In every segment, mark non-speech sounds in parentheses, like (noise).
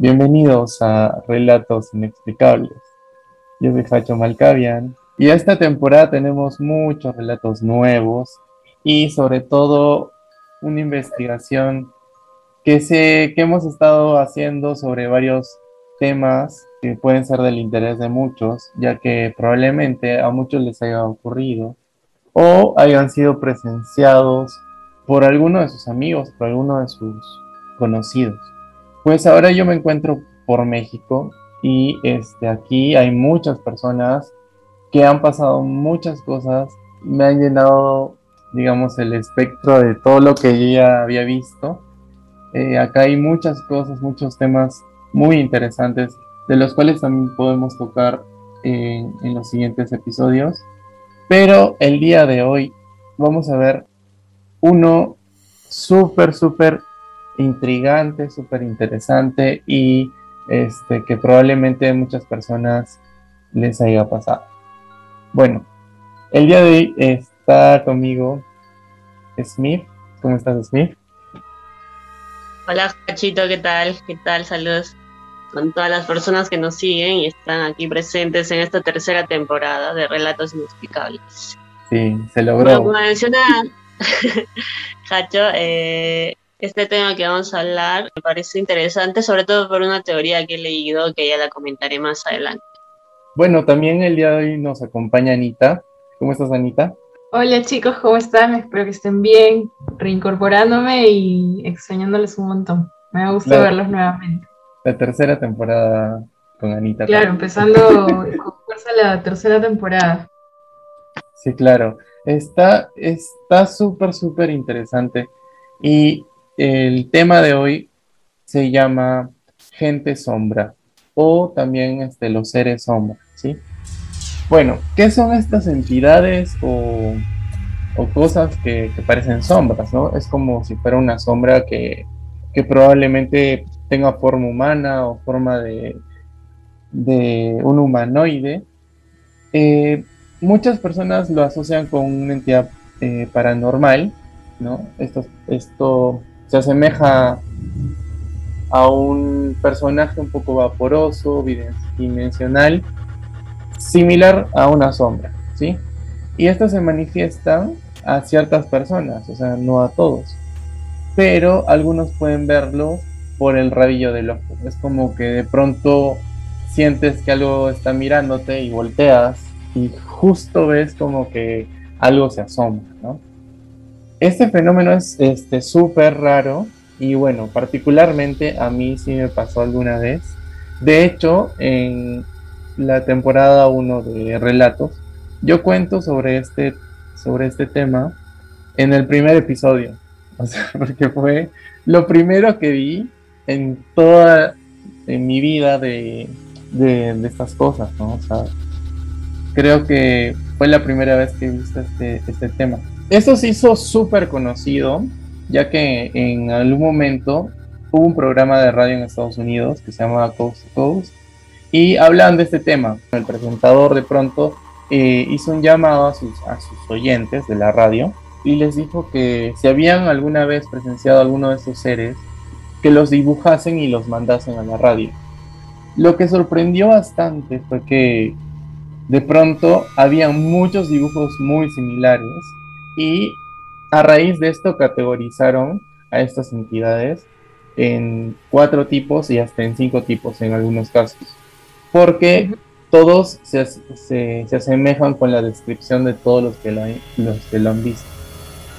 Bienvenidos a Relatos Inexplicables. Yo soy Facho Malcavian y esta temporada tenemos muchos relatos nuevos y sobre todo una investigación que, sé, que hemos estado haciendo sobre varios temas que pueden ser del interés de muchos, ya que probablemente a muchos les haya ocurrido o hayan sido presenciados por alguno de sus amigos, por alguno de sus conocidos. Pues ahora yo me encuentro por México y este, aquí hay muchas personas que han pasado muchas cosas, me han llenado, digamos, el espectro de todo lo que yo ya había visto. Eh, acá hay muchas cosas, muchos temas muy interesantes, de los cuales también podemos tocar en, los siguientes episodios. Pero el día de hoy vamos a ver uno súper, súper intrigante, súper interesante y este, que probablemente muchas personas les haya pasado. Bueno, el día de hoy está conmigo Smith. ¿Cómo estás, Smith? Hola, Cachito, ¿qué tal? ¿Qué tal? Saludos con todas las personas que nos siguen y están aquí presentes en esta tercera temporada de Relatos Inexplicables. Sí, se logró. como menciona (laughs) Hacho, eh, este tema que vamos a hablar me parece interesante, sobre todo por una teoría que he leído que ya la comentaré más adelante. Bueno, también el día de hoy nos acompaña Anita. ¿Cómo estás, Anita? Hola chicos, ¿cómo están? Espero que estén bien, reincorporándome y extrañándoles un montón. Me gusta verlos nuevamente. La tercera temporada con Anita. Claro, empezando (laughs) con fuerza la tercera temporada. Sí, claro. Está súper, súper interesante. Y el tema de hoy se llama gente sombra o también este, los seres sombra, ¿sí? Bueno, ¿qué son estas entidades o, cosas que, parecen sombras, ¿no? Es como si fuera una sombra que, probablemente tenga forma humana o forma de, de un humanoide. Eh, muchas personas lo asocian con una entidad eh, paranormal, ¿no? Esto, esto se asemeja a un personaje un poco vaporoso, bidimensional, similar a una sombra, ¿sí? Y esto se manifiesta a ciertas personas, o sea, no a todos, pero algunos pueden verlo por el rabillo del ojo. Es como que de pronto sientes que algo está mirándote y volteas y justo ves como que algo se asoma, ¿no? Este fenómeno es este súper raro y bueno, particularmente a mí sí me pasó alguna vez. De hecho, en la temporada 1 de Relatos, yo cuento sobre este, sobre este tema en el primer episodio. O sea, (laughs) porque fue lo primero que vi en toda en mi vida de, de, estas cosas, ¿no? O sea, creo que fue la primera vez que he visto este, este tema. Esto se hizo súper conocido, ya que en algún momento hubo un programa de radio en Estados Unidos que se llamaba Coast to Coast y hablan de este tema. El presentador de pronto eh, hizo un llamado a sus, a sus oyentes de la radio y les dijo que si habían alguna vez presenciado alguno de estos seres, que los dibujasen y los mandasen a la radio. Lo que sorprendió bastante fue que de pronto había muchos dibujos muy similares y a raíz de esto categorizaron a estas entidades en cuatro tipos y hasta en cinco tipos en algunos casos, porque todos se, se, asemejan con la descripción de todos los que, lo, los que lo han visto.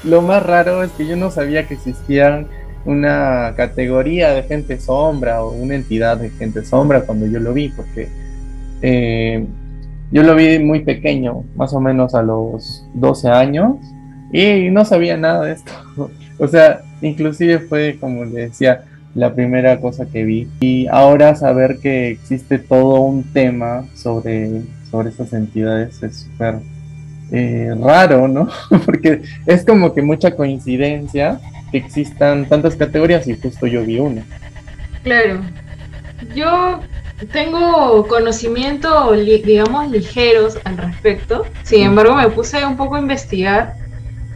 Lo más raro es que yo no sabía que existían una categoría de gente sombra o una entidad de gente sombra cuando yo lo vi, porque eh, yo lo vi muy pequeño, más o menos a los 12 años, y no sabía nada de esto. (laughs) o sea, inclusive fue, como le decía, la primera cosa que vi. Y ahora saber que existe todo un tema sobre, sobre estas entidades es súper eh, raro, ¿no? (laughs) Porque es como que mucha coincidencia que existan tantas categorías y justo yo vi una. Claro. Yo tengo conocimiento, digamos, ligeros al respecto. Sin embargo, me puse un poco a investigar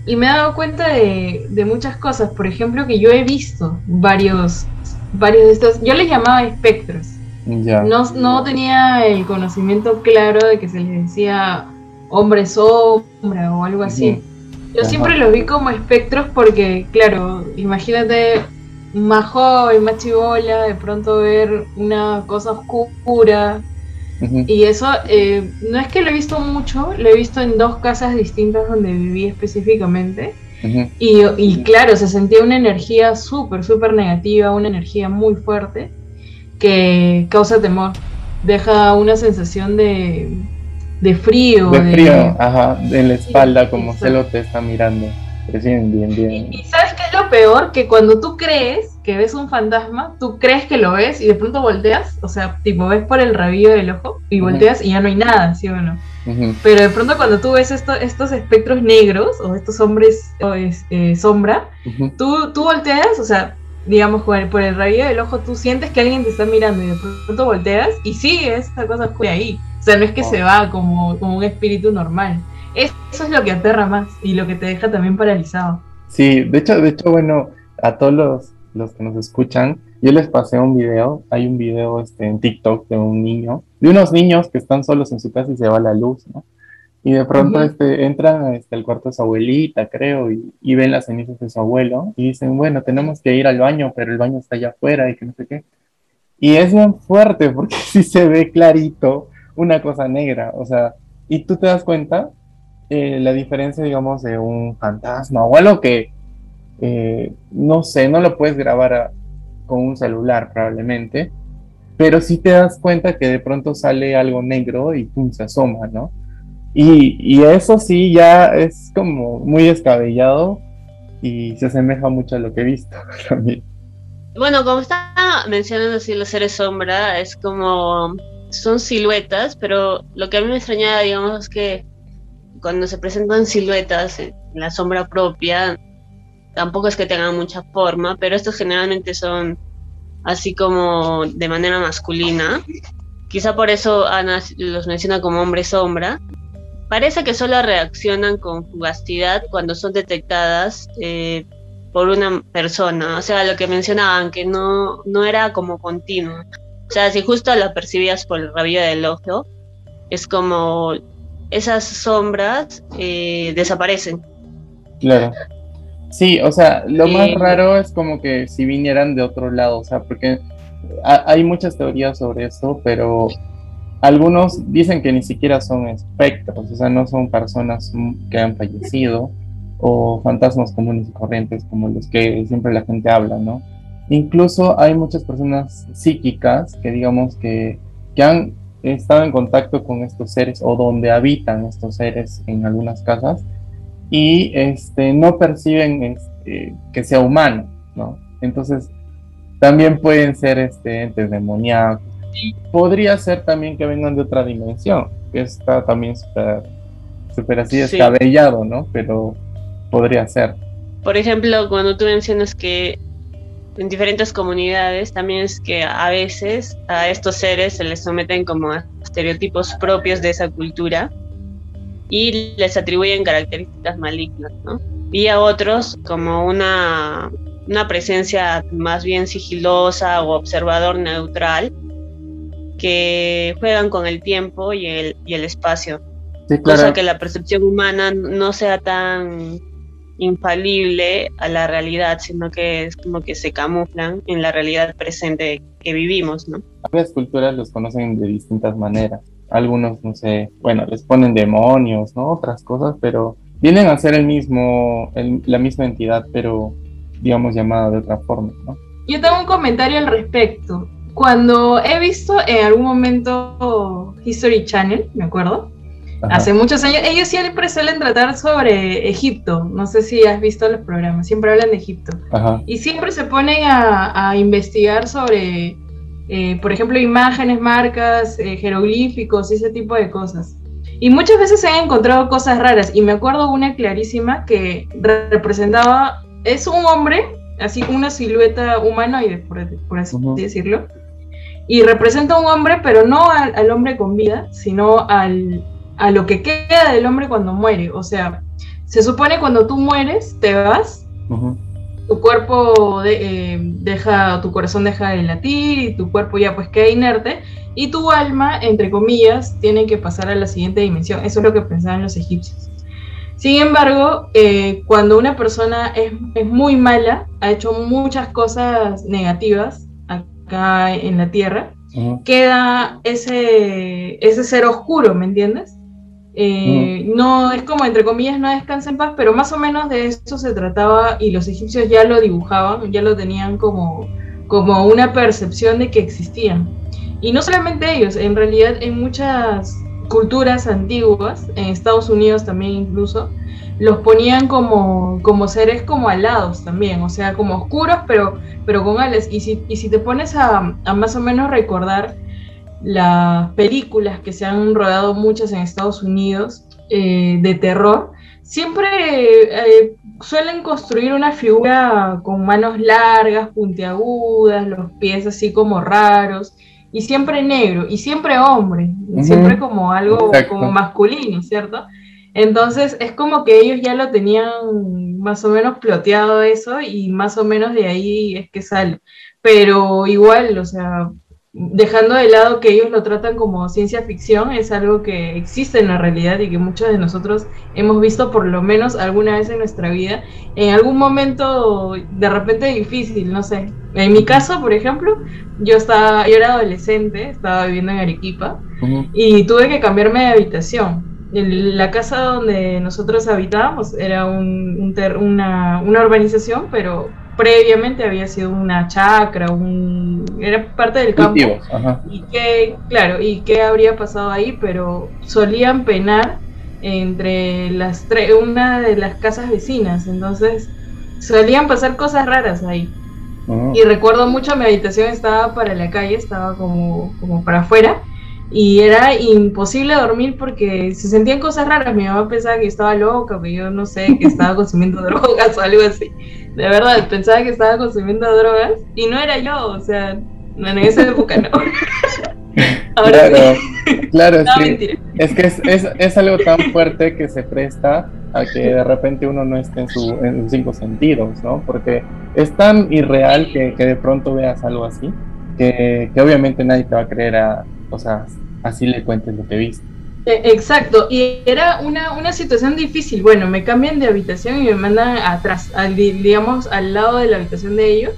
y me he dado cuenta de, muchas cosas. Por ejemplo, que yo he visto varios varios de estos, yo les llamaba espectros. No, no tenía el conocimiento claro de que se les decía hombre sombra o algo así. Yo siempre los vi como espectros porque, claro, imagínate más joven, más chivola, de pronto ver una cosa oscura. Y eso eh, no es que lo he visto mucho, lo he visto en dos casas distintas donde viví específicamente. y, y, claro, se sentía una energía súper, súper negativa, una energía muy fuerte que causa temor. Deja una sensación de, de frío. De frío, ajá, en la espalda, como se lo te está mirando. bien, bien, bien. Y, sabes qué es lo peor, que cuando tú crees que ves un fantasma, tú crees que lo ves y de pronto volteas, o sea, tipo ves por el rabillo del ojo y volteas y ya no hay nada, ¿sí o no? Pero de pronto cuando tú ves estos espectros negros o estos hombres o eh, sombra, tú, tú volteas, o sea, digamos, por el rabillo del ojo, tú sientes que alguien te está mirando y de pronto volteas y sigue esa cosa oscura ahí. O sea, no es que se va como, como un espíritu normal. Eso es lo que aterra más y lo que te deja también paralizado. Sí, de hecho, de hecho, bueno, a todos los, los que nos escuchan, yo les pasé un video, hay un video este, en TikTok de un niño, de unos niños que están solos en su casa y se va la luz, ¿no? Y de pronto este, entran este, al cuarto de su abuelita, creo, y, ven las cenizas de su abuelo y dicen, bueno, tenemos que ir al baño, pero el baño está allá afuera y que no sé qué. Y es bien fuerte porque (laughs) sí se ve clarito una cosa negra, o sea, y tú te das cuenta eh, la diferencia, digamos, de un fantasma o algo que, eh, no sé, no lo puedes grabar con un celular probablemente, pero sí te das cuenta que de pronto sale algo negro y pum, se asoma, ¿no? Y, eso sí ya es como muy descabellado y se asemeja mucho a lo que he visto (laughs) también. Bueno, como estaba mencionando así los seres sombra, es como son siluetas, pero lo que a mí me extrañaba, digamos, es que cuando se presentan siluetas en la sombra propia, tampoco es que tengan mucha forma, pero estos generalmente son así como de manera masculina. Quizá por eso Ana los menciona como hombre sombra, Parece que solo reaccionan con fugacidad cuando son detectadas eh, por una persona. O sea, lo que mencionaban, que no, no era como continuo. O sea, si justo lo percibías por el rabillo del ojo, es como esas sombras eh, desaparecen. Claro. Sí, o sea, lo más eh, raro es como que si vinieran de otro lado, o sea, porque hay muchas teorías sobre esto, pero algunos dicen que ni siquiera son espectros, o sea, no son personas que han fallecido o fantasmas comunes y corrientes como los que siempre la gente habla, ¿no? Incluso hay muchas personas psíquicas que digamos que, que han estado en contacto con estos seres o donde habitan estos seres en algunas casas y este, no perciben este, que sea humano, ¿no? Entonces, también pueden ser este, entes demoníacos podría ser también que vengan de otra dimensión, que está también súper así descabellado, ¿no? Pero podría ser. Por ejemplo, cuando tú mencionas que en diferentes comunidades también es que a veces a estos seres se les someten como estereotipos propios de esa cultura y les atribuyen características malignas, ¿no? Y a otros como una, una presencia más bien sigilosa o observador neutral que juegan con el tiempo y el, y el espacio. Cosa que la percepción humana no sea tan infalible a la realidad, sino que es como que se camuflan en la realidad presente que vivimos, ¿no? Varias culturas los conocen de distintas maneras. Algunos, no sé, bueno, les ponen demonios, ¿no? Otras cosas, pero vienen a ser el mismo, la misma entidad, pero digamos llamada de otra forma, ¿no? Yo tengo un comentario al respecto cuando he visto en algún momento History Channel, me acuerdo, hace muchos años, ellos siempre suelen tratar sobre Egipto. No sé si has visto los programas, siempre hablan de Egipto. Y siempre se ponen a, investigar sobre, eh, por ejemplo, imágenes, marcas, eh, jeroglíficos y ese tipo de cosas. Y muchas veces se han encontrado cosas raras. Y me acuerdo una clarísima que representaba, es un hombre, así una silueta humanoide, por, por así decirlo y representa a un hombre, pero no al, hombre con vida, sino al, a lo que queda del hombre cuando muere. O sea, se supone cuando tú mueres, te vas, tu cuerpo eh, deja, tu corazón deja de latir y tu cuerpo ya pues queda inerte y tu alma, entre comillas, tiene que pasar a la siguiente dimensión. Eso es lo que pensaban los egipcios. Sin embargo, eh, cuando una persona es, es, muy mala, ha hecho muchas cosas negativas acá en la Tierra, queda ese, ese ser oscuro, ¿me entiendes? Eh, no es como, entre comillas, no descansa en paz, pero más o menos de eso se trataba y los egipcios ya lo dibujaban, ya lo tenían como, como una percepción de que existían. Y no solamente ellos, en realidad en muchas culturas antiguas, en Estados Unidos también incluso, los ponían como, como seres como alados también, o sea, como oscuros, pero, pero con alas. Y si, y si te pones a, a más o menos recordar las películas que se han rodado muchas en Estados Unidos eh, de terror, siempre eh, suelen construir una figura con manos largas, puntiagudas, los pies así como raros, y siempre negro, y siempre hombre, siempre como algo como masculino, ¿cierto? Entonces es como que ellos ya lo tenían más o menos ploteado eso y más o menos de ahí es que sale. Pero igual, o sea, dejando de lado que ellos lo tratan como ciencia ficción, es algo que existe en la realidad y que muchos de nosotros hemos visto por lo menos alguna vez en nuestra vida, en algún momento de repente difícil, no sé. En mi caso, por ejemplo, yo estaba, yo era adolescente, estaba viviendo en Arequipa y tuve que cambiarme de habitación. la casa donde nosotros habitábamos era un, una, una urbanización, pero previamente había sido una chacra, un, era parte del campo. Y que, claro, y qué habría pasado ahí, pero solían penar entre las tres, una de las casas vecinas, entonces solían pasar cosas raras ahí. Y recuerdo mucho, mi habitación estaba para la calle, estaba como, como para afuera, y era imposible dormir porque se sentían cosas raras. Mi mamá pensaba que estaba loca, que yo no sé, que estaba consumiendo (laughs) drogas o algo así. De verdad, pensaba que estaba consumiendo drogas y no era yo, o sea, en esa época no. (laughs) Ahora claro, claro sí. Es que es, es, algo tan fuerte que se presta a que de repente uno no esté en, su, en sus cinco sentidos, ¿no? Porque es tan irreal que, que de pronto veas algo así, que, que obviamente nadie te va a creer a, o sea, así le cuentes lo que viste. E, exacto, y era una, una, situación difícil. Bueno, me cambian de habitación y me mandan atrás, al, digamos, al lado de la habitación de ellos.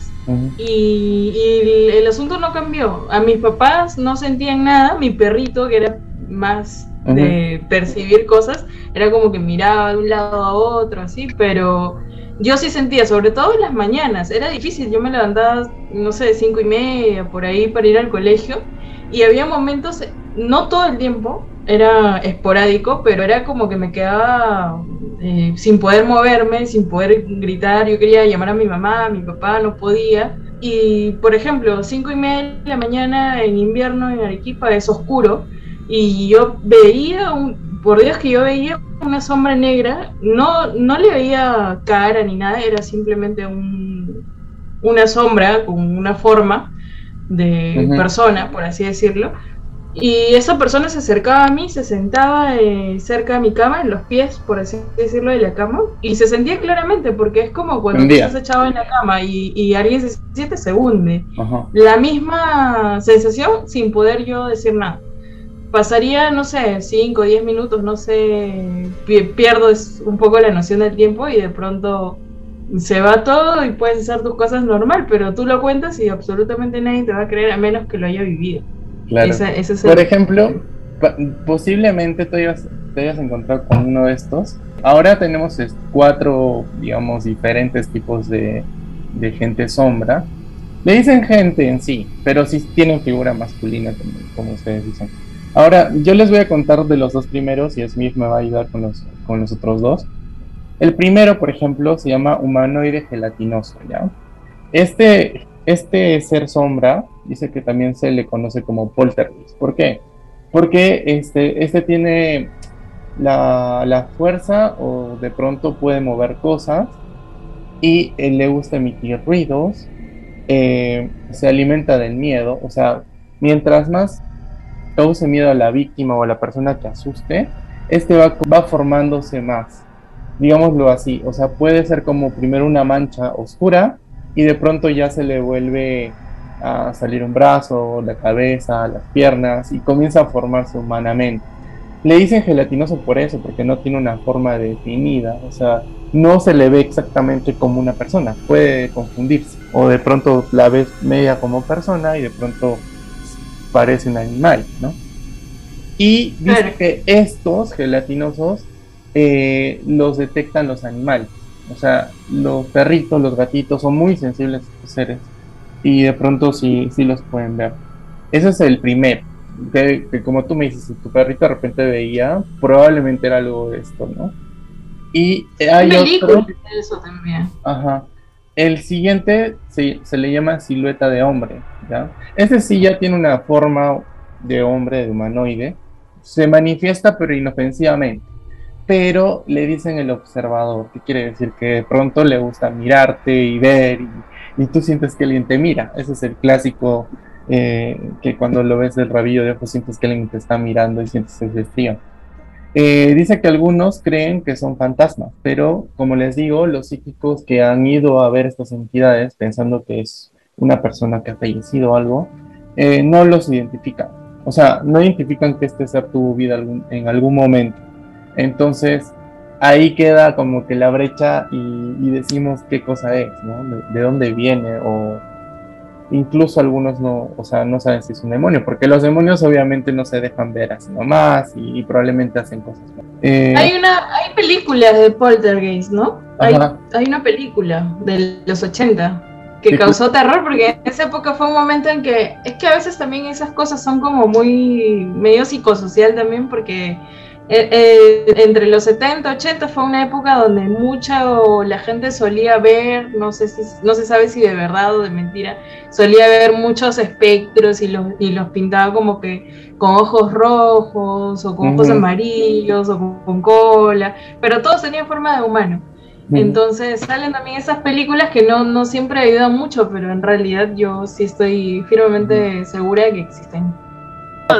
y, el, asunto no cambió. A mis papás no sentían nada. Mi perrito, que era más de percibir cosas, era como que miraba de un lado a otro, así, pero yo sí sentía, sobre todo en las mañanas, era difícil. Yo me levantaba, no sé, cinco y media por ahí para ir al colegio y había momentos, no todo el tiempo, era esporádico, pero era como que me quedaba eh, sin poder moverme, sin poder gritar. Yo quería llamar a mi mamá, a mi papá, no podía. Y, por ejemplo, cinco y media de la mañana en invierno en Arequipa es oscuro y yo veía, un, por Dios que yo veía una sombra negra, no, no le veía cara ni nada, era simplemente un, una sombra con una forma de persona, por así decirlo. Y esa persona se acercaba a mí, se sentaba eh, cerca de mi cama, en los pies, por así decirlo, de la cama, y se sentía claramente, porque es como cuando estás echado en la cama y, alguien se siente, se hunde. La misma sensación sin poder yo decir nada. Pasaría, no sé, 5 o 10 minutos, no sé, pierdo un poco la noción del tiempo y de pronto se va todo y puedes hacer tus cosas normal, pero tú lo cuentas y absolutamente nadie te va a creer a menos que lo haya vivido. Claro. Por ejemplo, posiblemente te hayas, te encontrado con uno de estos. Ahora tenemos cuatro, digamos, diferentes tipos de, de gente sombra. Le dicen gente en sí, pero sí tienen figura masculina, como, ustedes dicen. Ahora, yo les voy a contar de los dos primeros y Smith me va a ayudar con los, con los otros dos. El primero, por ejemplo, se llama humanoide gelatinoso, ¿ya? Este, este ser sombra dice que también se le conoce como poltergeist. ¿Por qué? Porque este, este tiene la, fuerza o de pronto puede mover cosas y le gusta emitir ruidos, eh, se alimenta del miedo, o sea, mientras más cause miedo a la víctima o a la persona que asuste, este va, va formándose más digámoslo así, o sea, puede ser como primero una mancha oscura y de pronto ya se le vuelve a salir un brazo, la cabeza, las piernas y comienza a formarse humanamente. Le dicen gelatinoso por eso, porque no tiene una forma definida, o sea, no se le ve exactamente como una persona, puede confundirse, o de pronto la ves media como persona y de pronto parece un animal, ¿no? Y dice que estos gelatinosos eh, los detectan los animales, o sea, los perritos, los gatitos son muy sensibles a estos seres y de pronto sí, sí los pueden ver. Ese es el primero. Que, como tú me dices, si tu perrito de repente veía, probablemente era algo de esto, ¿no? Y hay otro. Eso también. Ajá. El siguiente se, se, le llama silueta de hombre, ¿ya? Ese sí ya tiene una forma de hombre, de humanoide. Se manifiesta pero inofensivamente. Pero le dicen el observador, que quiere decir que de pronto le gusta mirarte y ver y tú sientes que alguien te mira. Ese es el clásico eh, que cuando lo ves del rabillo de ojos sientes que alguien te está mirando y sientes ese frío. Eh, dice que algunos creen que son fantasmas, pero como les digo, los psíquicos que han ido a ver estas entidades pensando que es una persona que ha fallecido o algo, eh, no los identifican. O sea, no identifican que este ser tuvo vida en algún momento. Entonces, ahí queda como que la brecha y, decimos qué cosa es, ¿no? De, dónde viene o incluso algunos no, o sea, no saben si es un demonio, porque los demonios obviamente no se dejan ver así nomás y, probablemente hacen cosas. Eh, hay una, hay películas de Poltergeist, ¿no? Hay, hay, una película de los 80 que causó terror porque en esa época fue un momento en que es que a veces también esas cosas son como muy medio psicosocial también porque eh, eh, entre los 70, 80 fue una época donde mucha la gente solía ver, no sé si, no se sabe si de verdad o de mentira, solía ver muchos espectros y los, y los pintaba como que con ojos rojos o con ojos amarillos o con, cola, pero todos tenían forma de humano. Entonces salen también esas películas que no, no siempre ayudan mucho, pero en realidad yo sí estoy firmemente segura de que existen. No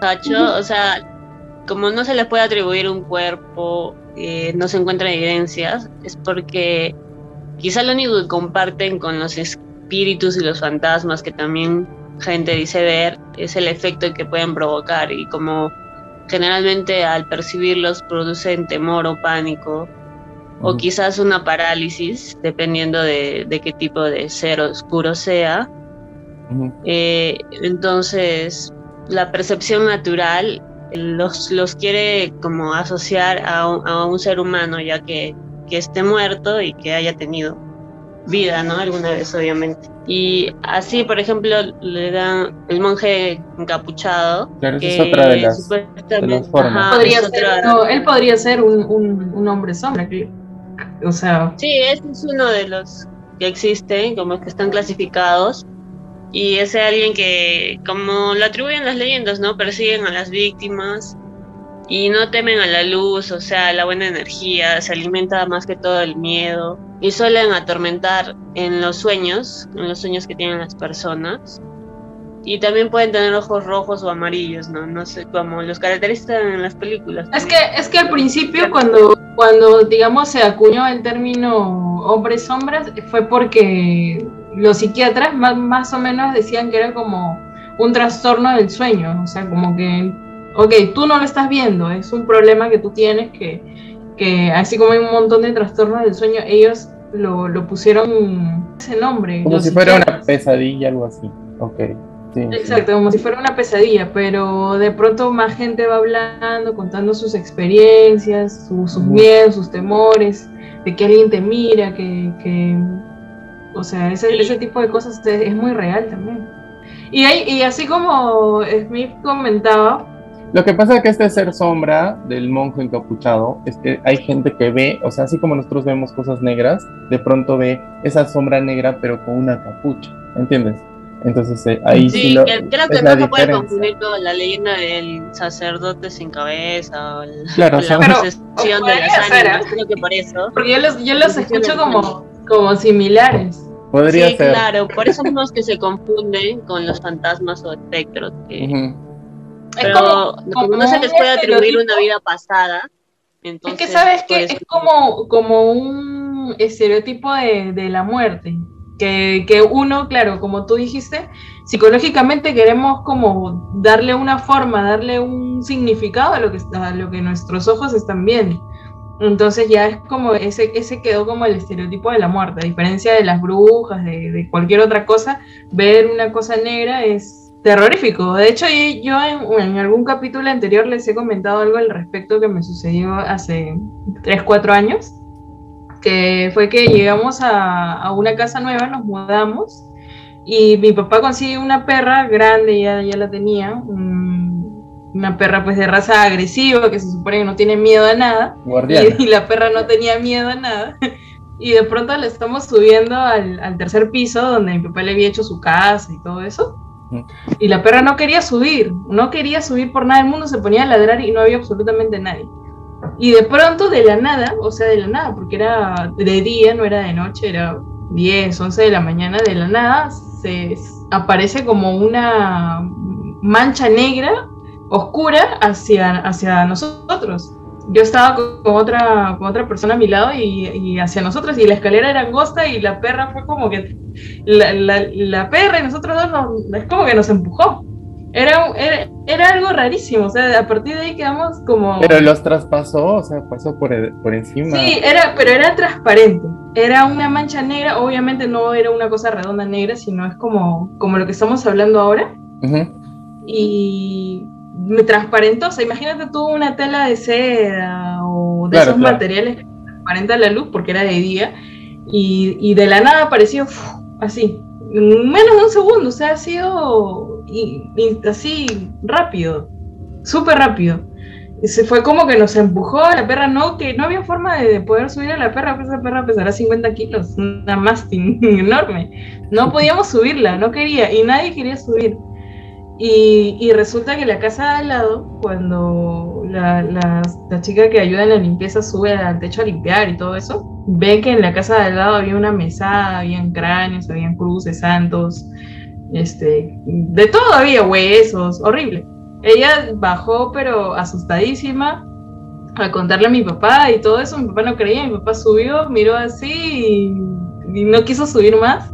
Tacho, o sea, como no se les puede atribuir un cuerpo, eh, no se encuentran evidencias, es porque quizá lo único que comparten con los espíritus y los fantasmas que también gente dice ver es el efecto que pueden provocar y como generalmente al percibirlos producen temor o pánico o quizás una parálisis dependiendo de, qué tipo de ser oscuro sea. Eh, entonces la percepción natural los, los quiere como asociar a un, a un ser humano, ya que, que, esté muerto y que haya tenido vida, ¿no? Alguna vez, obviamente. Y así, por ejemplo, le dan el monje encapuchado. Claro, que es otra de las, formas. podría ser, no, él podría ser un, un, un hombre sombra, o sea... Sí, este es uno de los que existen, como que están clasificados y es alguien que, como lo atribuyen las leyendas, ¿no? Persiguen a las víctimas y no temen a la luz, o sea, la buena energía, se alimenta más que todo el miedo y suelen atormentar en los sueños, en los sueños que tienen las personas. Y también pueden tener ojos rojos o amarillos, ¿no? No sé, como los caracterizan en las películas. Es que, es que al principio cuando, cuando, digamos, se acuñó el término hombres sombras, fue porque los psiquiatras más, más o menos decían que era como un trastorno del sueño, o sea, como que, ok, tú no lo estás viendo, es un problema que tú tienes que, que así como hay un montón de trastornos del sueño, ellos lo, lo pusieron ese nombre. Como si fuera una pesadilla, algo así, ok. Exacto, como si fuera una pesadilla, pero de pronto más gente va hablando, contando sus experiencias, sus miedos, sus temores, de que alguien te mira, que, que o sea, ese, ese tipo de cosas es, muy real también. Y, hay, y así como Smith comentaba, lo que pasa es que este ser sombra del monje encapuchado es que hay gente que ve, o sea, así como nosotros vemos cosas negras, de pronto ve esa sombra negra pero con una capucha, ¿entiendes? Entonces eh, ahí sí, lo, creo que no se puede confundir con la leyenda del sacerdote sin cabeza o la, la procesión de las ánimas, creo que por eso. Porque yo los, yo los escucho como, como similares. Podría sí, claro, por eso mismo es que se confunden con los fantasmas o espectros. Que... Pero como, no se les puede atribuir una vida pasada, Entonces, es que sabes que es como, como un estereotipo de, de la muerte. Que, que, uno, claro, como tú dijiste, psicológicamente queremos como darle una forma, darle un significado a lo que, a lo que nuestros ojos están viendo. Entonces ya es como, ese, ese quedó como el estereotipo de la muerte, a diferencia de las brujas, de, cualquier otra cosa, ver una cosa negra es terrorífico. De hecho, yo en, algún capítulo anterior les he comentado algo al respecto que me sucedió hace 3, 4 años, que fue que llegamos a, una casa nueva, nos mudamos, y mi papá consigue una perra grande, ya, ya la tenía, una perra pues de raza agresiva, que se supone que no tiene miedo a nada, y, la perra no tenía miedo a nada. (laughs) Y de pronto le estamos subiendo al, al tercer piso donde mi papá le había hecho su casa y todo eso y la perra no quería subir, no quería subir por nada, el mundo se ponía a ladrar y no había absolutamente nadie. Y de pronto, de la nada, o sea, de la nada, porque era de día, no era de noche, era 10, 11 de la mañana, de la nada, se aparece como una mancha negra, oscura, hacia, hacia nosotros yo estaba con otra, con otra persona a mi lado y, hacia nosotros y la escalera era angosta y la perra fue como que la, la, perra y nosotros dos nos, es como que nos empujó. Era, era, algo rarísimo, o sea, a partir de ahí quedamos como... Pero los traspasó, o sea, pasó por, por encima. Sí, era, pero era transparente, era una mancha negra, obviamente no era una cosa redonda negra, sino es como, como lo que estamos hablando ahora. Y me transparentó, sea, imagínate tú una tela de seda o de esos materiales que transparenta la luz porque era de día y, de la nada apareció así, menos de un segundo, o sea, ha sido así rápido, súper rápido. Se fue como que nos empujó a la perra, no, que no había forma de, poder subir a la perra, pues esa perra pesará 50 kilos, una mastín (laughs) enorme. No podíamos subirla, no quería, y nadie quería subir. Y, resulta que la casa de al lado, cuando la, la, chica que ayuda en la limpieza sube al techo a limpiar y todo eso, ve que en la casa de al lado había una mesada, habían cráneos, habían cruces, santos, este, de todo había huesos, horrible. Ella bajó pero asustadísima a contarle a mi papá y todo eso, mi papá no creía, mi papá subió, miró así y no quiso subir más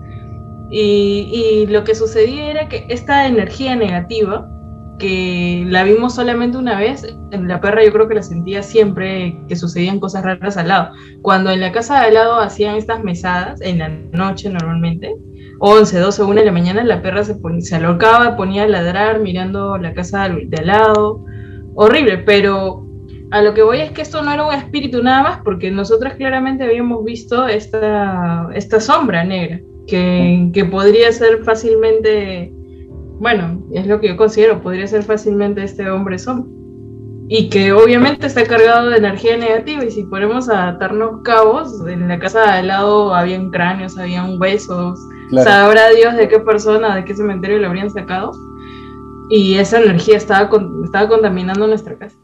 y, lo que sucedía era que esta energía negativa, que la vimos solamente una vez, en la perra yo creo que la sentía siempre que sucedían cosas raras al lado. Cuando en la casa de al lado hacían estas mesadas, en la noche normalmente, 11, 12, 1 de la mañana, la perra se, ponía, se alocaba, ponía a ladrar mirando la casa de al lado. Horrible, pero a lo que voy es que esto no era un espíritu nada más, porque nosotros claramente habíamos visto esta, esta sombra negra que, podría ser fácilmente, bueno, es lo que yo considero, podría ser fácilmente este hombre son Y que obviamente está cargado de energía negativa y si ponemos a atarnos cabos, en la casa de al lado habían cráneos, habían huesos, sabrá Dios de qué persona, de qué cementerio lo habrían sacado. Y esa energía estaba, estaba contaminando nuestra casa.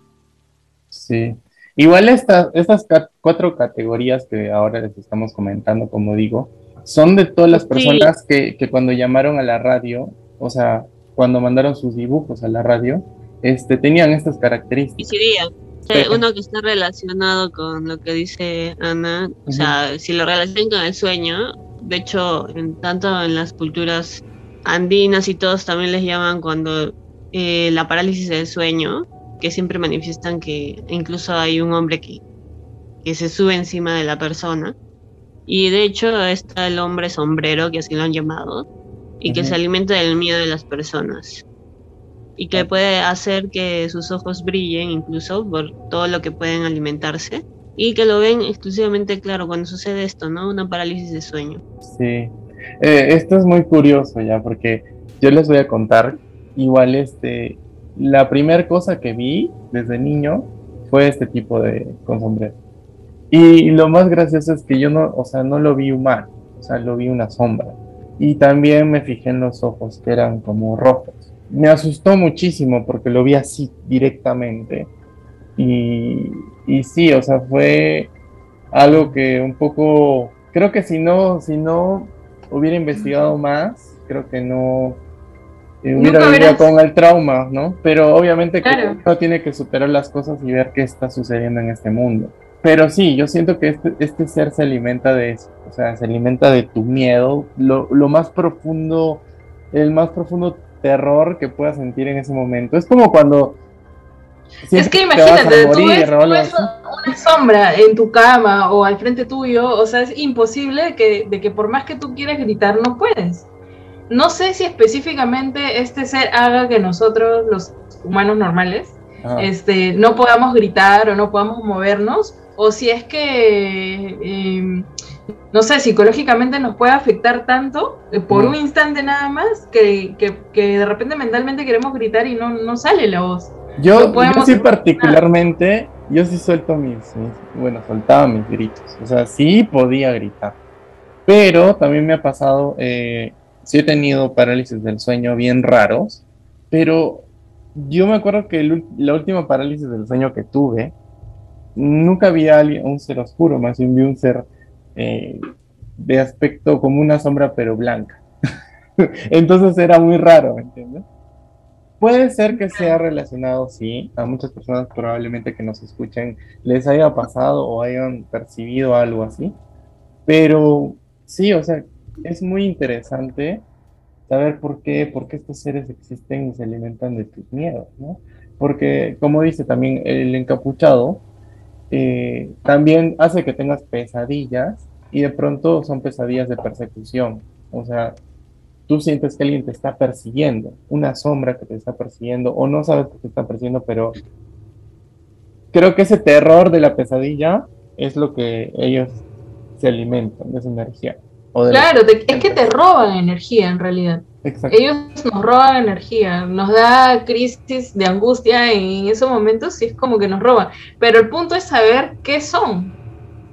Sí. Igual estas cuatro categorías que ahora les estamos comentando, como digo, son de todas las personas que, cuando llamaron a la radio, o sea, cuando mandaron sus dibujos a la radio, este, tenían estas características. Eh, uno que está relacionado con lo que dice Ana, o sea, si lo relacionan con el sueño, de hecho, en, tanto en las culturas andinas y todos también les llaman cuando eh, la parálisis del sueño, que siempre manifiestan que incluso hay un hombre que, que se sube encima de la persona y de hecho está el hombre sombrero, que así lo han llamado, y que se alimenta del miedo de las personas. Y que puede hacer que sus ojos brillen incluso por todo lo que pueden alimentarse. Y que lo ven exclusivamente, claro, cuando sucede esto, ¿no? Una parálisis de sueño. Sí. Eh, esto es muy curioso ya, porque yo les voy a contar, igual este, la primera cosa que vi desde niño fue este tipo de con sombrero. Y lo más gracioso es que yo no, o sea, no lo vi humano, o sea, lo vi una sombra. Y también me fijé en los ojos que eran como rojos. Me asustó muchísimo porque lo vi así directamente. Y, y sí, o sea, fue algo que un poco, creo que si no, si no hubiera investigado más, creo que no, hubiera vivido con el trauma, ¿no? Pero obviamente que uno tiene que superar las cosas y ver qué está sucediendo en este mundo. Pero sí, yo siento que este, este ser se alimenta de eso, o sea, se alimenta de tu miedo, lo, lo más profundo, el más profundo terror que puedas sentir en ese momento. Es como cuando es que imagínate, tú ves, una sombra en tu cama o al frente tuyo, o sea, es imposible que, de que por más que tú quieras gritar, no puedes. No sé si específicamente este ser haga que nosotros, los humanos normales, este, no podamos gritar o no podamos movernos, o si es que, em, no sé, psicológicamente nos puede afectar tanto eh, por un instante nada más que, que, de repente mentalmente queremos gritar y no, no sale la voz. Yo, sí particularmente, yo sí suelto mis, bueno, soltaba mis gritos. O sea, sí podía gritar. Pero también me ha pasado, eh, sí he tenido parálisis del sueño bien raros, pero yo me acuerdo que la última parálisis del sueño que tuve, nunca vi a un ser oscuro, más bien vi un ser eh, de aspecto como una sombra pero blanca. (laughs) Entonces era muy raro, ¿me entiendes? Puede ser que sea relacionado, sí, a muchas personas probablemente que nos escuchen les haya pasado o hayan percibido algo así, pero sí, o sea, es muy interesante saber por qué, por qué estos seres existen y se alimentan de tus miedos, ¿no? Porque, como dice también el encapuchado, eh, también hace que tengas pesadillas y de pronto son pesadillas de persecución, o sea, tú sientes que alguien te está persiguiendo, una sombra que te está persiguiendo, o no sabes que te está persiguiendo, pero creo que ese terror de la pesadilla es lo que ellos se alimentan, de esa energía. claro, es que te roban energía en realidad. Ellos nos roban energía, nos da crisis de angustia en esos momentos y es como que nos roban. Pero el punto es saber qué son.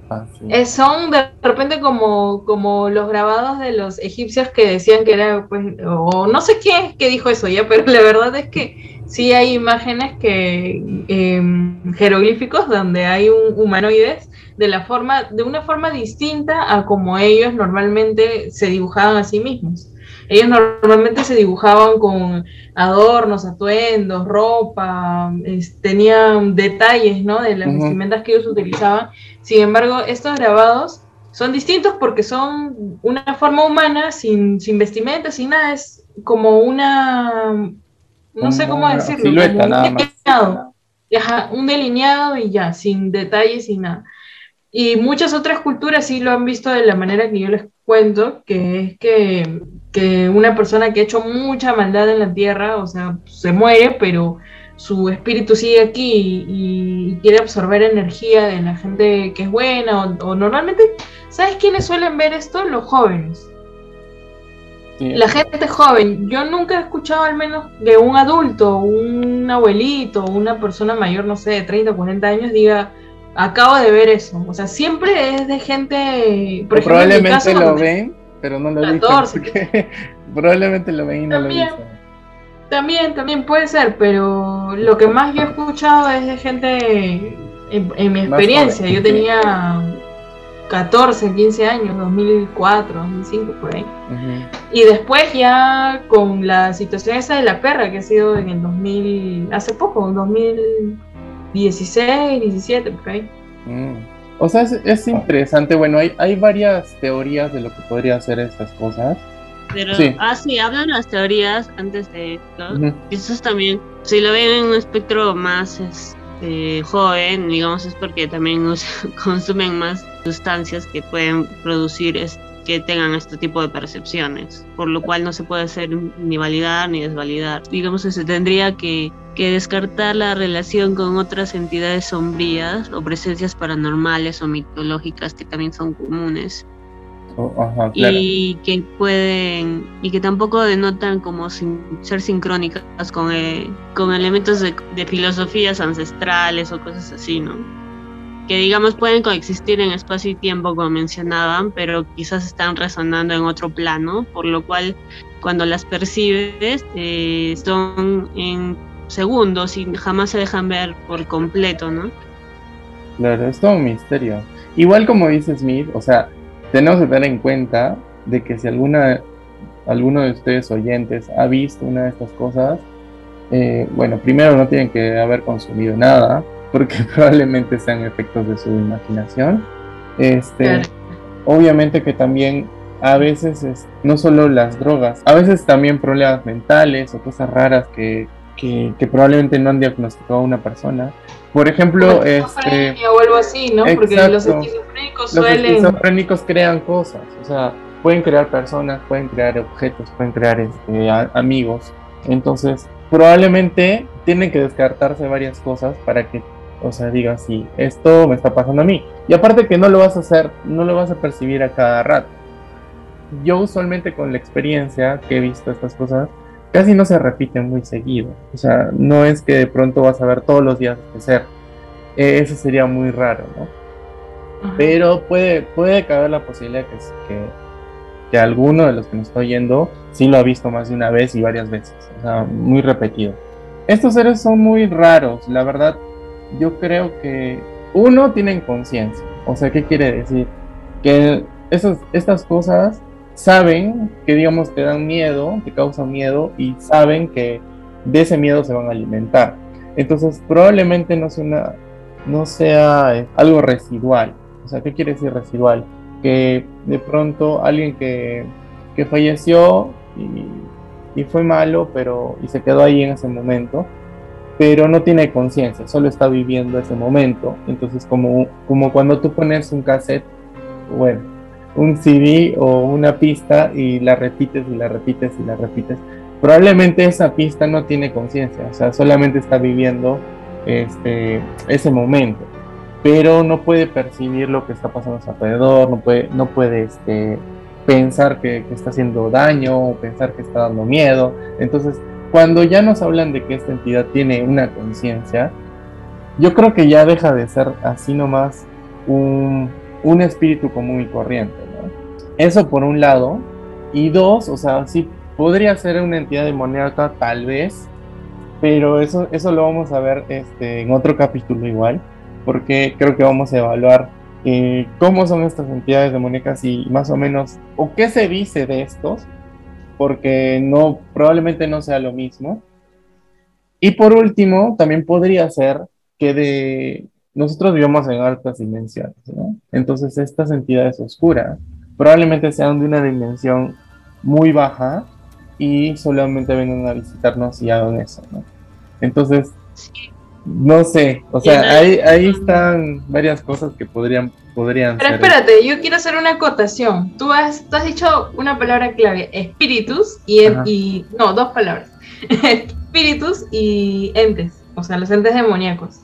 Ah, eh, son de repente como, como los grabados de los egipcios que decían que era, pues, o no sé quién que dijo eso ya, pero la verdad es que sí hay imágenes que em, jeroglíficos donde hay un humanoides de la forma, de una forma distinta a como ellos normalmente se dibujaban a sí mismos. Ellos normalmente se dibujaban con adornos, atuendos, ropa, tenían detalles, ¿no? De las vestimentas que ellos utilizaban. Sin embargo, estos grabados son distintos porque son una forma humana, sin, sin vestimenta, sin nada. Es como una, no sé cómo decirlo, un delineado. un delineado y ya, sin detalles y nada. Y muchas otras culturas sí lo han visto de la manera que yo les cuento, que es que que una persona que ha hecho mucha maldad en la tierra, o sea, se muere, pero su espíritu sigue aquí y, quiere absorber energía de la gente que es buena, o, normalmente, ¿sabes quiénes suelen ver esto? Los jóvenes. La gente joven, yo nunca he escuchado al menos de un adulto, un abuelito, una persona mayor, no sé, de 30 o 40 años, diga, Acabo de ver eso. O sea, siempre es de gente. Por ejemplo, probablemente lo ven, pero no lo 14, dicen. (laughs) Probablemente lo ven y no lo dicen. También, también puede ser, pero lo que más yo he escuchado es de gente. En, mi experiencia, yo tenía 14, 15 años, 2004, 2005, por ahí. Y después ya con la situación esa de la perra que ha sido en el 2000, hace poco, 2000, 16, 17, por ahí. Mm. O sea, es, interesante. Bueno, hay, hay varias teorías de lo que podría hacer estas cosas. Pero, sí. ah, sí, hablan las teorías antes de esto. Uh. Eso también, si lo ven en un espectro más este, joven, digamos, es porque también (laughs) consumen más sustancias que pueden producir este, que tengan este tipo de percepciones, por lo cual no se puede hacer ni validar ni desvalidar. Digamos que se tendría que, descartar la relación con otras entidades sombrías o presencias paranormales o mitológicas que también son comunes. Oh, y que pueden y que tampoco denotan como sin, ser sincrónicas con, eh, con elementos de, de filosofías ancestrales o cosas así, ¿no? Que digamos pueden coexistir en espacio y tiempo como mencionaban, pero quizás están resonando en otro plano, por lo cual cuando las percibes eh, son en segundos y jamás se dejan ver por completo, ¿no? Claro, es todo un misterio. Igual como dice Smith, o sea, tenemos que tener en cuenta de que si alguna alguno de ustedes oyentes ha visto una de estas cosas, eh, bueno, primero no tienen que haber consumido nada, porque (laughs) probablemente sean efectos de su imaginación. Este, Obviamente que también a veces es, no solo las drogas, a veces también problemas mentales o cosas raras que, que, probablemente no han diagnosticado a una persona. Por ejemplo, este, o algo así, ¿no? Porque los esquizofrénicos suelen... Los esquizofrénicos crean cosas, o sea, pueden crear personas, pueden crear objetos, pueden crear este, amigos. Entonces, probablemente tienen que descartarse varias cosas para que, o sea, digan, sí, esto me está pasando a mí. Y aparte que no lo vas a hacer, no lo vas a percibir a cada rato. Yo usualmente con la experiencia que he visto estas cosas, casi no se repiten muy seguido. O sea, no es que de pronto vas a ver todos los días de ser. E, eso sería muy raro, ¿no? Pero puede, puede caber la posibilidad que, que, que, alguno de los que nos está oyendo sí lo ha visto más de una vez y varias veces. O sea, muy repetido. Estos seres son muy raros. La verdad, yo creo que uno tienen conciencia. O sea, ¿qué quiere decir? Que esos, estas cosas saben que, digamos, te dan miedo, te causan miedo y saben que de ese miedo se van a alimentar. Entonces, probablemente no sea, no sea eh, algo residual. O sea, ¿qué quiere decir residual? Que de pronto alguien que, que falleció y, y, fue malo, pero y se quedó ahí en ese momento, pero no tiene conciencia, solo está viviendo ese momento. Entonces, como, como cuando tú pones un cassette, bueno, un CD o una pista y la repites y la repites y la repites. Probablemente esa pista no tiene conciencia, o sea, solamente está viviendo este, ese momento, pero no puede percibir lo que está pasando a su alrededor, no puede, no puede este, pensar que, que está haciendo daño o pensar que está dando miedo. Entonces, cuando ya nos hablan de que esta entidad tiene una conciencia, yo creo que ya deja de ser así nomás un, un espíritu común y corriente. Eso por un lado. Y dos, o sea, sí podría ser una entidad demoníaca tal vez, pero eso, eso lo vamos a ver este, en otro capítulo igual, porque creo que vamos a evaluar eh, cómo son estas entidades demoníacas y más o menos, o qué se dice de estos, porque no, probablemente no sea lo mismo. Y por último, también podría ser que de nosotros vivimos en altas dimensiones, ¿no? Entonces estas entidades oscuras probablemente sean de una dimensión muy baja y solamente vengan a visitarnos y hagan eso, ¿no? Entonces, no sé, o sea, ahí, ahí están varias cosas que podrían, podrían Pero espérate, yo quiero hacer una acotación. Tú has, has dicho una palabra clave, espíritus y, y no, dos palabras. (laughs) espíritus y entes, o sea, los entes demoníacos.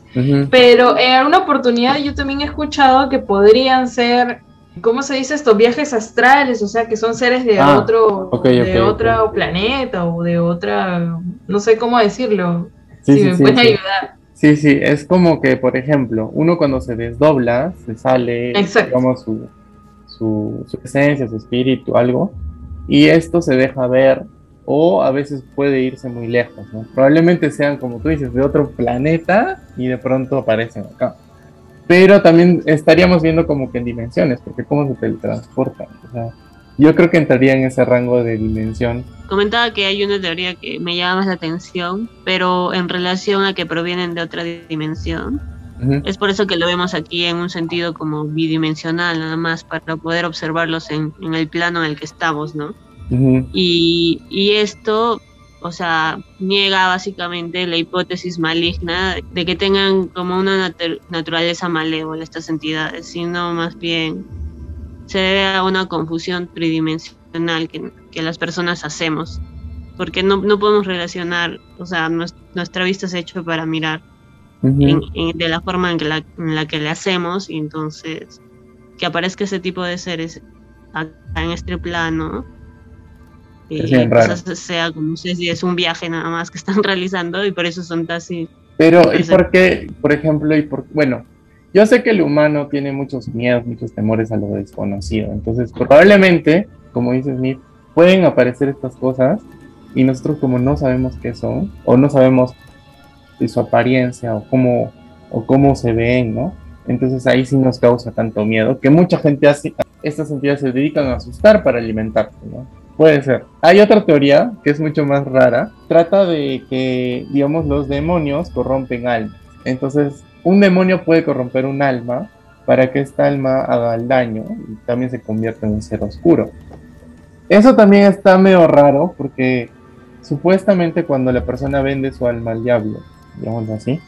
Pero en alguna oportunidad yo también he escuchado que podrían ser ¿cómo se dice esto? Viajes astrales, o sea, que son seres de ah, otro, de otro planeta o de otra, no sé cómo decirlo. si me pueden ayudar. Sí, sí, es como que, por ejemplo, uno cuando se desdobla, se sale, digamos, su, su, su esencia, su espíritu, algo, y esto se deja ver o a veces puede irse muy lejos, ¿no? Probablemente sean, como tú dices, de otro planeta y de pronto aparecen acá pero también estaríamos viendo como que en dimensiones, porque cómo se teletransportan. O sea, yo creo que entraría en ese rango de dimensión. Comentaba que hay una teoría que me llama más la atención, pero en relación a que provienen de otra dimensión. Es por eso que lo vemos aquí en un sentido como bidimensional, nada más, para poder observarlos en, en el plano en el que estamos, ¿no? y, y esto o sea, niega básicamente la hipótesis maligna de que tengan como una naturaleza malévola estas entidades, sino más bien se debe a una confusión tridimensional que, que las personas hacemos, porque no, no, podemos relacionar, o sea, nuestra vista se ha hecho para mirar de la forma en, la, en la que le hacemos, y entonces que aparezca ese tipo de seres acá en este plano es sea como si es un viaje nada más que están (laughs) realizando y por eso son así. Pero, ¿y por qué, por ejemplo, y por, bueno, yo sé que el humano tiene muchos miedos, muchos temores a lo desconocido, entonces probablemente, como dice Smith, pueden aparecer estas cosas y nosotros como no sabemos qué son o no sabemos su apariencia o cómo, o cómo se ven, ¿no? Entonces ahí sí nos causa tanto miedo que mucha gente hace, estas entidades se dedican a asustar para alimentarse, ¿no? Puede ser. Hay otra teoría que es mucho más rara. Trata de que, digamos, los demonios corrompen almas. Entonces, un demonio puede corromper un alma para que esta alma haga el daño y también se convierta en un ser oscuro. Eso también está medio raro porque supuestamente cuando la persona vende su alma al diablo, digámoslo así,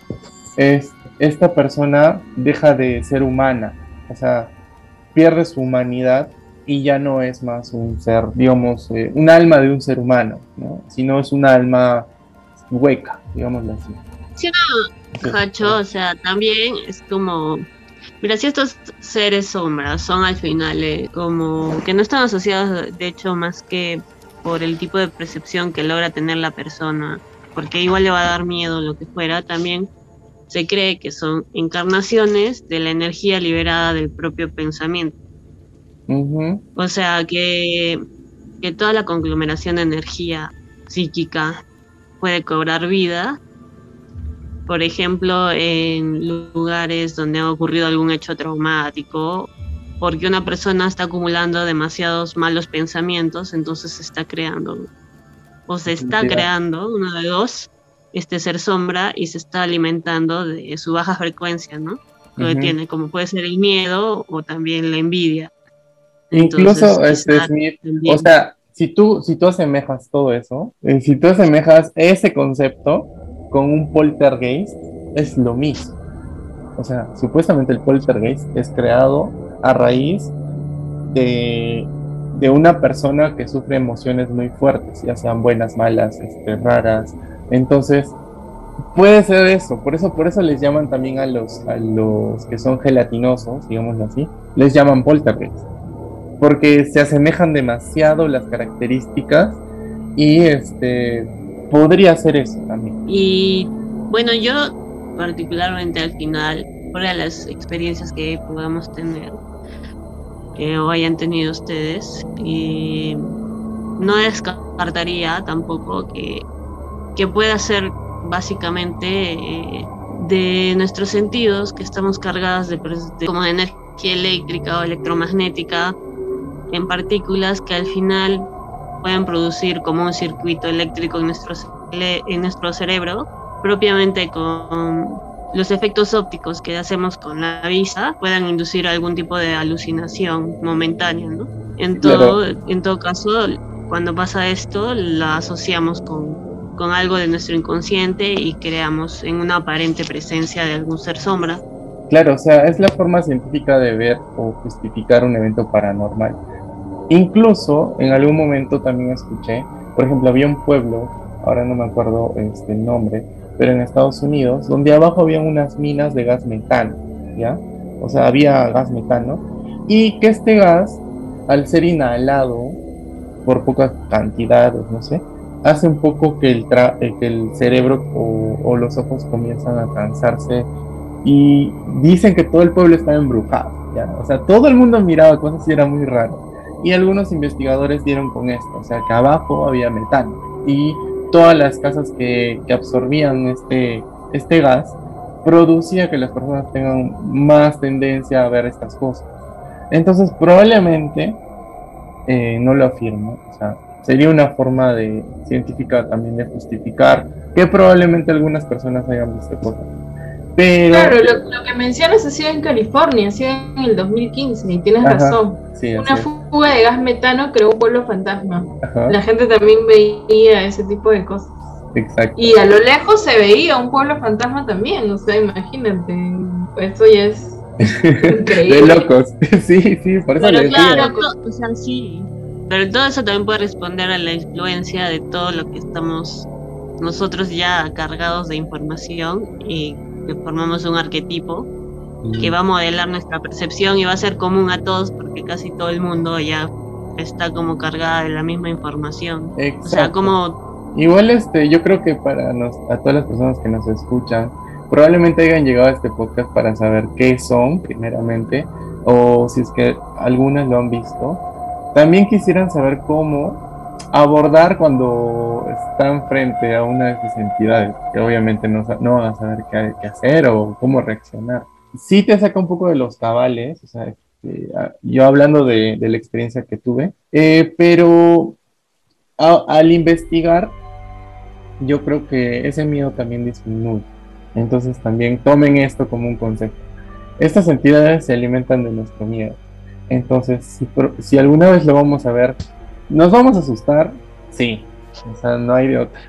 es, esta persona deja de ser humana, o sea, pierde su humanidad y ya no es más un ser, digamos, eh, un alma de un ser humano, ¿no? sino es un alma hueca, digámoslo así. Sí, o sea, también es como Mira, si estos seres sombras son al final eh, como que no están asociados, de hecho, más que por el tipo de percepción que logra tener la persona, porque igual le va a dar miedo lo que fuera, también se cree que son encarnaciones de la energía liberada del propio pensamiento. O sea, que, que toda la conglomeración de energía psíquica puede cobrar vida por ejemplo, en lugares donde ha ocurrido algún hecho traumático, porque una persona está acumulando demasiados malos pensamientos, entonces se está creando, o se está creando, uno de dos, este ser sombra y se está alimentando de su baja (laughs) frecuencia, ¿no? Lo que tiene, como puede ser el miedo o también la envidia. Incluso, este, o sea, si tú, si tú asemejas todo eso, eh, si tú asemejas ese concepto con un poltergeist es lo mismo. O sea, supuestamente el poltergeist es creado a raíz de, una persona que sufre emociones muy fuertes, ya sean buenas, malas, este, raras. Entonces, puede ser eso. Por eso, por eso les llaman también a los, a los que son gelatinosos, digámoslo así, les llaman poltergeist. Porque se asemejan demasiado las características y este podría ser eso también. Y bueno, yo particularmente al final, por las experiencias que podamos tener eh, o hayan tenido ustedes, y no descartaría tampoco que, que pueda ser básicamente eh, de nuestros sentidos que estamos cargadas de, de, como de energía eléctrica o electromagnética en partículas que al final pueden producir como un circuito eléctrico en nuestro, en nuestro cerebro, propiamente con los efectos ópticos que hacemos con la vista, puedan inducir algún tipo de alucinación momentánea. ¿no? En, todo, en todo caso, cuando pasa esto, la asociamos con, con algo de nuestro inconsciente y creamos en una aparente presencia de algún ser sombra. Claro, o sea, es la forma científica de ver o justificar un evento paranormal. Incluso en algún momento también escuché, por ejemplo, había un pueblo, ahora no me acuerdo este, el nombre, pero en Estados Unidos, donde abajo había unas minas de gas metano, ¿ya? O sea, había gas metano, y que este gas, al ser inhalado por pocas cantidades, no sé, hace un poco que el, eh, que el cerebro o, o, los ojos comienzan a cansarse y dicen que todo el pueblo estaba embrujado, ¿ya? O sea, todo el mundo miraba cosas y era muy raro. Y algunos investigadores dieron con esto, o sea que abajo había metano y todas las casas que, absorbían este, este gas producía que las personas tengan más tendencia a ver estas cosas. Entonces probablemente, eh, no lo afirmo, o sea, sería una forma de, científica también de justificar que probablemente algunas personas hayan visto cosas. Claro, lo, que mencionas ha sido en California, ha sido en el 2015, y tienes razón. Una fuga de gas metano creó un pueblo fantasma. La gente también veía ese tipo de cosas. Exacto. Y a lo lejos se veía un pueblo fantasma también, o sea, imagínate, eso ya es (laughs) increíble. De locos, (laughs) sí, sí, por eso Pero claro, o sea, sí. Pero todo eso también puede responder a la influencia de todo lo que estamos nosotros ya cargados de información y que formamos un arquetipo que va a modelar nuestra percepción y va a ser común a todos porque casi todo el mundo ya está como cargada de la misma información. Exacto. O sea, como... Igual este, yo creo que para nos, a todas las personas que nos escuchan, probablemente hayan llegado a este podcast para saber qué son, primeramente, o si es que algunas lo han visto. También quisieran saber cómo abordar cuando están frente a una de esas entidades, que obviamente no, no van a saber qué, hacer o cómo reaccionar. Sí te saca un poco de los cabales, o sea, este, yo hablando de, la experiencia que tuve, eh, pero al investigar, yo creo que ese miedo también disminuye. Entonces también tomen esto como un consejo. Estas entidades se alimentan de nuestro miedo. Entonces, si, alguna vez lo vamos a ver, ¿nos vamos a asustar? Sí. O sea, no hay de otra.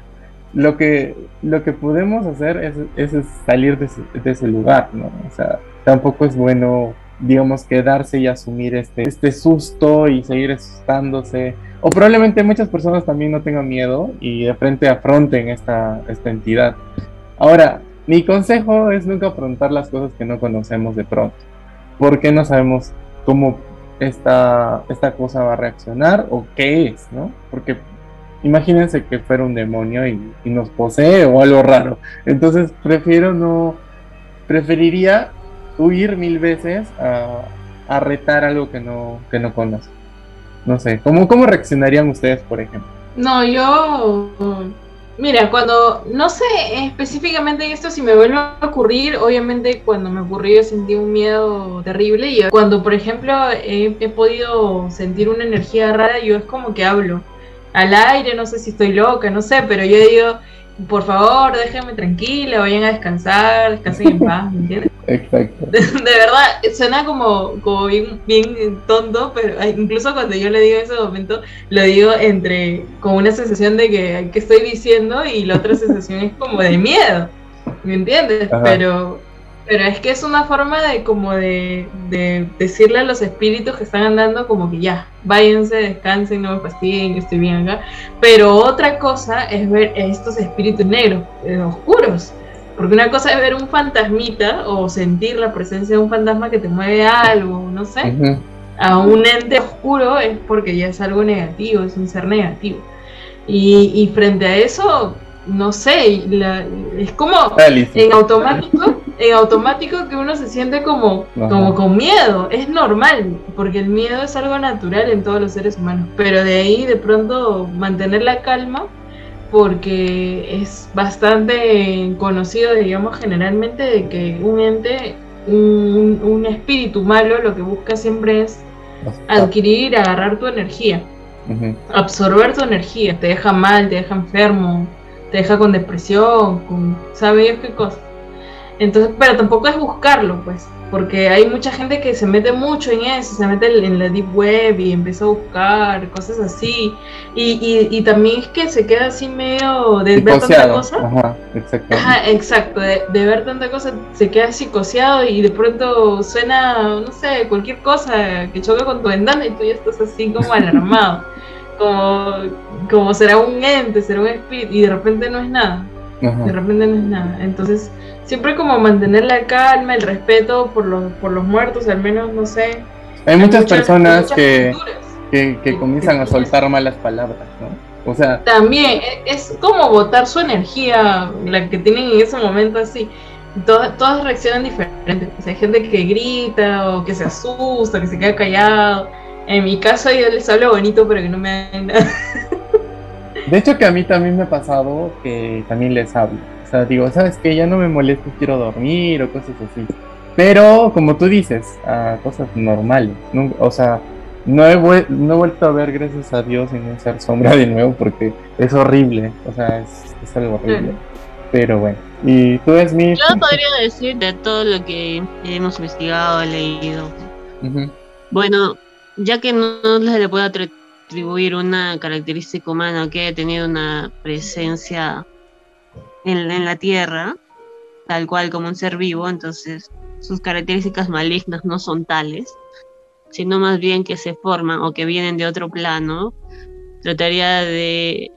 Lo que, lo que podemos hacer es, salir de ese, de ese, lugar, ¿no? O sea, tampoco es bueno, digamos, quedarse y asumir este, este susto y seguir asustándose. O probablemente muchas personas también no tengan miedo y de frente afronten esta, esta entidad. Ahora, mi consejo es nunca afrontar las cosas que no conocemos de pronto, porque no sabemos cómo esta, esta cosa va a reaccionar o qué es, ¿no? Porque imagínense que fuera un demonio y, nos posee o algo raro. Entonces prefiero no, preferiría huir mil veces a, a retar algo que no, que no conozco. No sé, ¿cómo, ¿cómo reaccionarían ustedes, por ejemplo? No, yo Mira, cuando, no sé específicamente esto si me vuelve a ocurrir, obviamente cuando me ocurrió sentí un miedo terrible y cuando, por ejemplo, he, podido sentir una energía rara, yo es como que hablo al aire, no sé si estoy loca, no sé, pero yo digo, por favor, déjenme tranquila, vayan a descansar, descansen en paz, ¿me entiendes? (laughs) Exacto. De, verdad, suena como, como bien, bien tonto, pero incluso cuando yo le digo en ese momento, lo digo entre con una sensación de que, ¿qué estoy diciendo? Y la otra sensación es como de miedo, ¿me entiendes? Pero pero es que es una forma de como de, decirle a los espíritus que están andando como que ya, váyanse, descansen, no me fastidien, yo estoy bien acá. Pero otra cosa es ver estos espíritus negros, eh, oscuros. Porque una cosa es ver un fantasmita o sentir la presencia de un fantasma que te mueve algo, no sé. A un ente oscuro es porque ya es algo negativo, es un ser negativo. Y, y frente a eso, no sé, es como en automático, en automático que uno se siente como, como con miedo, es normal, porque el miedo es algo natural en todos los seres humanos, pero de ahí de pronto mantener la calma, porque es bastante conocido, digamos, generalmente de que un ente, un, un espíritu malo lo que busca siempre es adquirir, agarrar tu energía. Absorber tu energía, te deja mal, te deja enfermo, te deja con depresión, con sabe qué cosa. Entonces, pero tampoco es buscarlo, pues, porque hay mucha gente que se mete mucho en eso, se mete en la deep web y empieza a buscar cosas así. Y, y, también es que se queda así medio de ver tanta cosa. Ajá, Ajá, exacto, de, ver tanta cosa, se queda psicoseado y de pronto suena, no sé, cualquier cosa que choca con tu ventana y tú ya estás así como alarmado (laughs) como, como será un ente, será un espíritu, y de repente no es nada. De repente no es nada. Entonces, siempre como mantener la calma, el respeto por los, por los muertos, al menos, no sé. Hay muchas, personas que, que, comienzan a soltar malas palabras, ¿no? O sea. También, e, es como botar su energía, la que tienen en ese momento así. Todas, todas reaccionan diferentes. hay gente que grita o que se asusta, que se queda callado en mi caso yo les hablo bonito pero que no me hagan nada. De hecho que a mí también me ha pasado que también les hablo. O sea, digo, ¿sabes qué? Ya no me molesto, quiero dormir o cosas así. Pero, como tú dices, a cosas normales. o sea, no he, no he vuelto a ver, gracias a Dios, en un ser sombra de nuevo porque es horrible. O sea, es, algo horrible. Pero bueno. ¿Y tú, es mi Yo podría decir de todo lo que hemos investigado, leído. Bueno, ya que no, se le puede atribuir una característica humana que haya tenido una presencia en, la Tierra, tal cual como un ser vivo, entonces sus características malignas no son tales, sino más bien que se forman o que vienen de otro plano, trataría de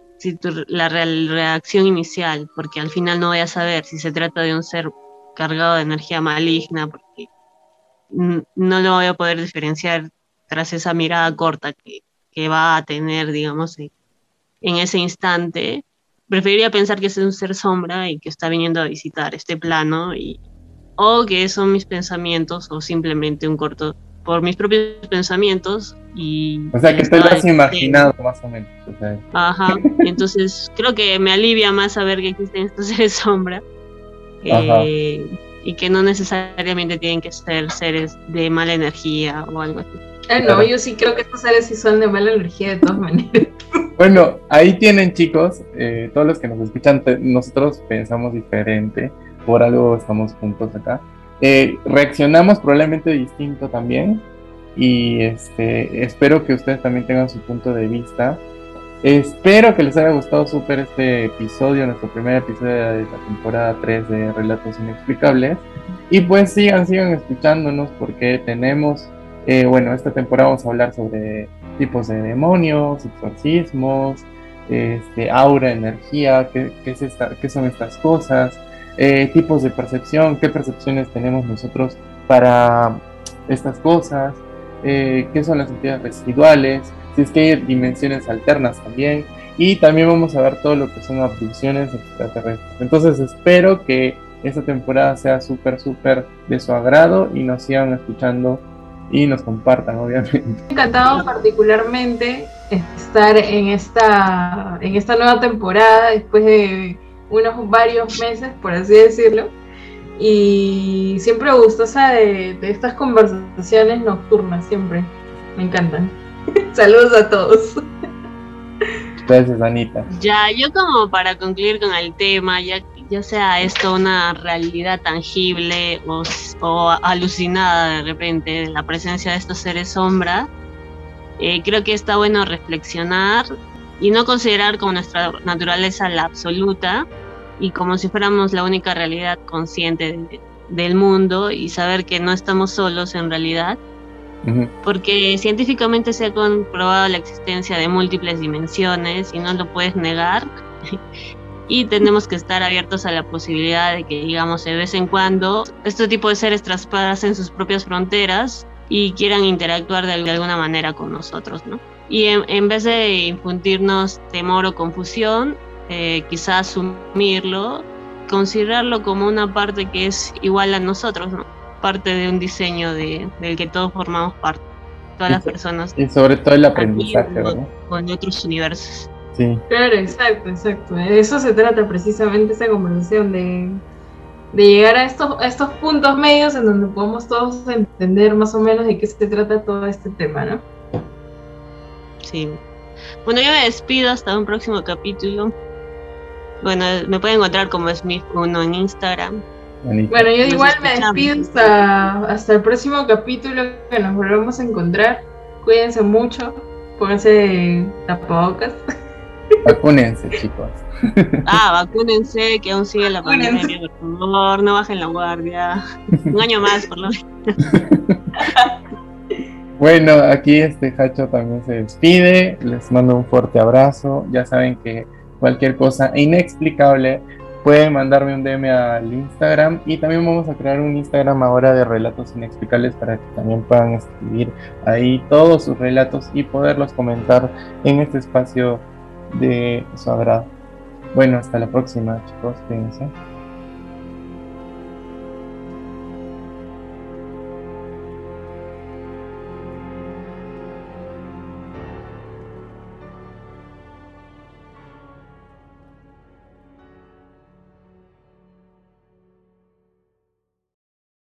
la reacción inicial, porque al final no voy a saber si se trata de un ser cargado de energía maligna, porque no lo voy a poder diferenciar tras esa mirada corta que, va a tener, digamos, en, ese instante, preferiría pensar que es un ser sombra y que está viniendo a visitar este plano y o que son mis pensamientos o simplemente un corto por mis propios pensamientos y o sea que te lo has imaginado más o menos ajá (laughs) entonces creo que me alivia más saber que existen estos seres sombra eh, y que no necesariamente tienen que ser seres de mala energía o algo así Ah, no, yo sí creo que estos seres sí son de mala energía de todas maneras. (laughs) Bueno, ahí tienen chicos, eh, todos los que nos escuchan, nosotros pensamos diferente, por algo estamos juntos acá. Eh, reaccionamos probablemente distinto también y este, espero que ustedes también tengan su punto de vista. Espero que les haya gustado súper este episodio, nuestro primer episodio de la temporada 3 de Relatos Inexplicables. Y pues sigan, sigan escuchándonos porque tenemos, eh, bueno, esta temporada vamos a hablar sobre tipos de demonios, exorcismos, este, aura, energía, qué, es esta, qué son estas cosas, eh, tipos de percepción, qué percepciones tenemos nosotros para estas cosas, eh, qué son las entidades residuales, si es que hay dimensiones alternas también, y también vamos a ver todo lo que son abducciones extraterrestres. Entonces espero que esta temporada sea súper, súper de su agrado y nos sigan escuchando y nos compartan, obviamente. Me ha encantado particularmente estar en esta, en esta nueva temporada después de unos varios meses, por así decirlo. Y siempre gustosa de, de estas conversaciones nocturnas, siempre. Me encantan. (laughs) Saludos a todos. Gracias, Anita. Ya, yo como para concluir con el tema, ya ya sea esto una realidad tangible o, alucinada de repente de la presencia de estos seres sombra, eh, creo que está bueno reflexionar y no considerar como nuestra naturaleza la absoluta y como si fuéramos la única realidad consciente del mundo y saber que no estamos solos en realidad, porque científicamente se ha comprobado la existencia de múltiples dimensiones y no lo puedes negar. (laughs) y tenemos que estar abiertos a la posibilidad de que, digamos, de vez en cuando este tipo de seres traspasen sus propias fronteras y quieran interactuar de, alguna manera con nosotros, ¿no? Y en, vez de infundirnos temor o confusión, eh, quizás asumirlo, considerarlo como una parte que es igual a nosotros, ¿no? Parte de un diseño de, del que todos formamos parte, todas las personas. Y sobre todo el aprendizaje, ¿no? Con otros universos. Claro, exacto, exacto. De eso se trata precisamente esta conversación, de, llegar a estos, estos puntos medios en donde podamos todos entender más o menos de qué se trata todo este tema, ¿no? Sí. Bueno, yo me despido hasta un próximo capítulo. Bueno, me pueden encontrar como Smith1 en Instagram. Bueno, yo igual me despido hasta, hasta el próximo capítulo que nos volvemos a encontrar. Cuídense mucho, pónganse tapabocas. (laughs) Vacúnense, chicos. Ah, vacúnense, que aún sigue la pandemia, por favor, no bajen la guardia. Un año más, por lo menos. Bueno, aquí este Hacho también se despide. Les mando un fuerte abrazo. Ya saben que cualquier cosa inexplicable pueden mandarme un DM al Instagram y también vamos a crear un Instagram ahora de relatos inexplicables para que también puedan escribir ahí todos sus relatos y poderlos comentar en este espacio de su agrado. Bueno, hasta la próxima, chicos. Cuídense.